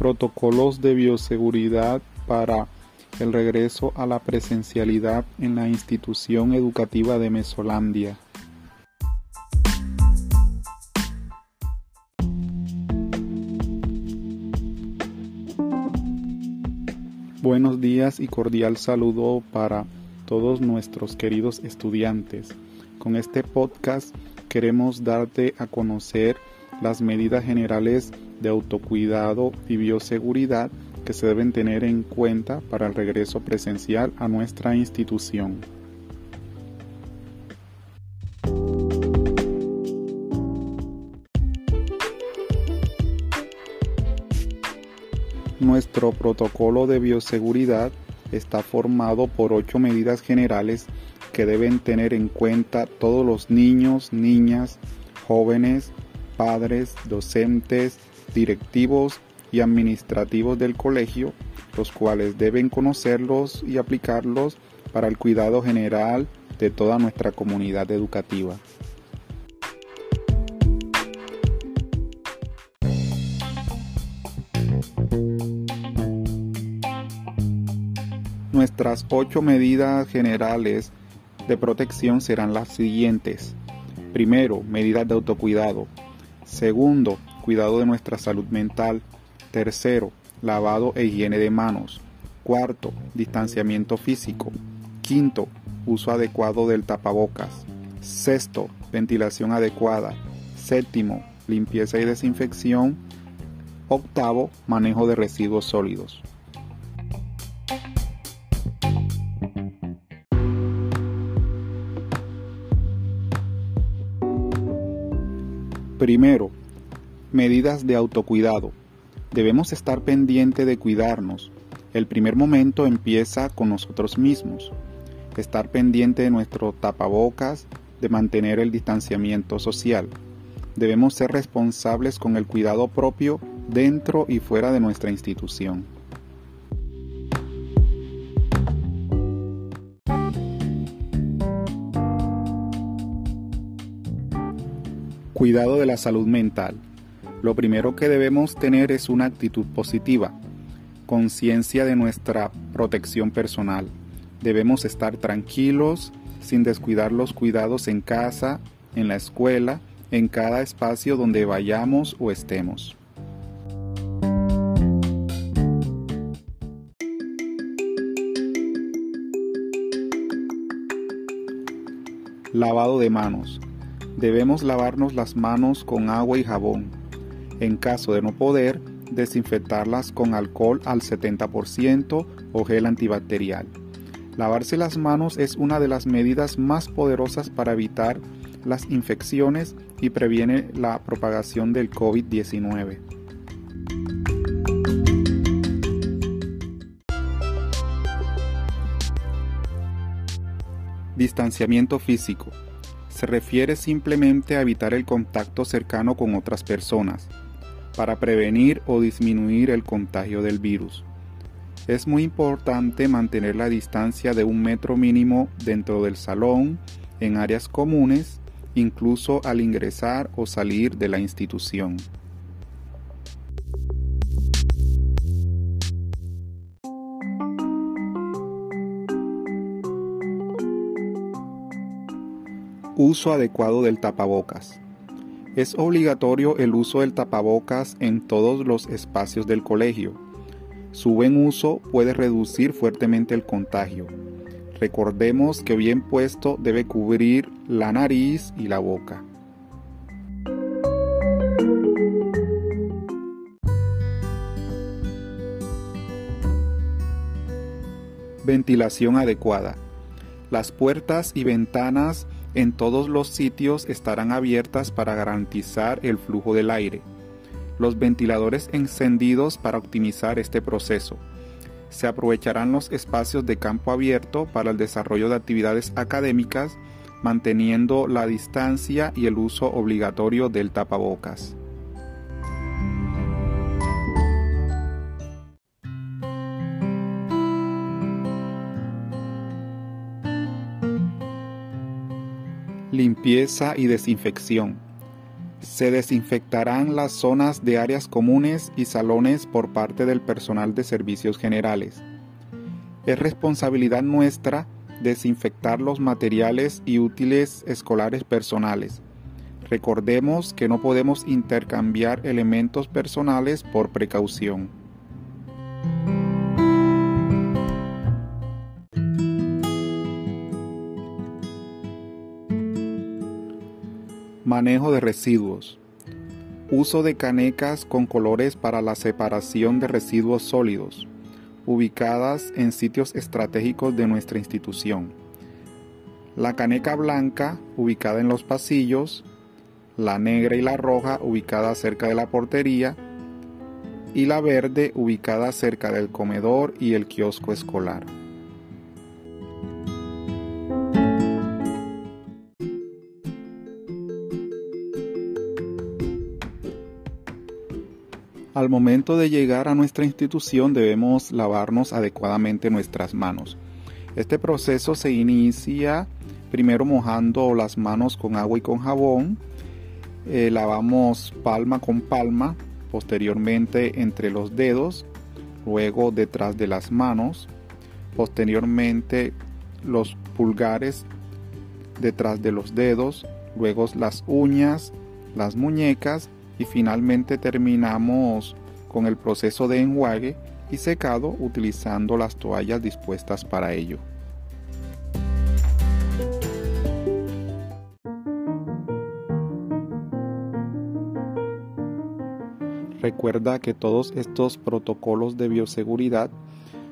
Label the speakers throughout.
Speaker 1: Protocolos de bioseguridad para el regreso a la presencialidad en la institución educativa de Mesolandia. Buenos días y cordial saludo para todos nuestros queridos estudiantes. Con este podcast queremos darte a conocer las medidas generales de autocuidado y bioseguridad que se deben tener en cuenta para el regreso presencial a nuestra institución. Nuestro protocolo de bioseguridad está formado por ocho medidas generales que deben tener en cuenta todos los niños, niñas, jóvenes, padres, docentes, directivos y administrativos del colegio, los cuales deben conocerlos y aplicarlos para el cuidado general de toda nuestra comunidad educativa. Nuestras ocho medidas generales de protección serán las siguientes. Primero, medidas de autocuidado. Segundo, cuidado de nuestra salud mental. Tercero, lavado e higiene de manos. Cuarto, distanciamiento físico. Quinto, uso adecuado del tapabocas. Sexto, ventilación adecuada. Séptimo, limpieza y desinfección. Octavo, manejo de residuos sólidos. Primero, medidas de autocuidado. Debemos estar pendiente de cuidarnos. El primer momento empieza con nosotros mismos. Estar pendiente de nuestro tapabocas, de mantener el distanciamiento social. Debemos ser responsables con el cuidado propio dentro y fuera de nuestra institución. Cuidado de la salud mental. Lo primero que debemos tener es una actitud positiva, conciencia de nuestra protección personal. Debemos estar tranquilos, sin descuidar los cuidados en casa, en la escuela, en cada espacio donde vayamos o estemos. Lavado de manos. Debemos lavarnos las manos con agua y jabón. En caso de no poder, desinfectarlas con alcohol al 70% o gel antibacterial. Lavarse las manos es una de las medidas más poderosas para evitar las infecciones y previene la propagación del COVID-19. Distanciamiento físico se refiere simplemente a evitar el contacto cercano con otras personas, para prevenir o disminuir el contagio del virus. Es muy importante mantener la distancia de un metro mínimo dentro del salón, en áreas comunes, incluso al ingresar o salir de la institución. Uso adecuado del tapabocas. Es obligatorio el uso del tapabocas en todos los espacios del colegio. Su buen uso puede reducir fuertemente el contagio. Recordemos que bien puesto debe cubrir la nariz y la boca. Ventilación adecuada. Las puertas y ventanas en todos los sitios estarán abiertas para garantizar el flujo del aire. Los ventiladores encendidos para optimizar este proceso. Se aprovecharán los espacios de campo abierto para el desarrollo de actividades académicas, manteniendo la distancia y el uso obligatorio del tapabocas. Limpieza y desinfección. Se desinfectarán las zonas de áreas comunes y salones por parte del personal de servicios generales. Es responsabilidad nuestra desinfectar los materiales y útiles escolares personales. Recordemos que no podemos intercambiar elementos personales por precaución. Manejo de residuos. Uso de canecas con colores para la separación de residuos sólidos ubicadas en sitios estratégicos de nuestra institución. La caneca blanca, ubicada en los pasillos, la negra y la roja, ubicada cerca de la portería, y la verde, ubicada cerca del comedor y el kiosco escolar. Al momento de llegar a nuestra institución debemos lavarnos adecuadamente nuestras manos. Este proceso se inicia primero mojando las manos con agua y con jabón. Eh, lavamos palma con palma, posteriormente entre los dedos, luego detrás de las manos, posteriormente los pulgares detrás de los dedos, luego las uñas, las muñecas y finalmente terminamos con el proceso de enjuague y secado utilizando las toallas dispuestas para ello. Recuerda que todos estos protocolos de bioseguridad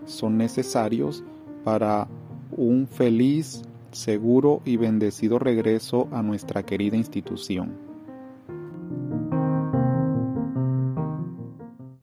Speaker 1: son necesarios para un feliz, seguro y bendecido regreso a nuestra querida institución.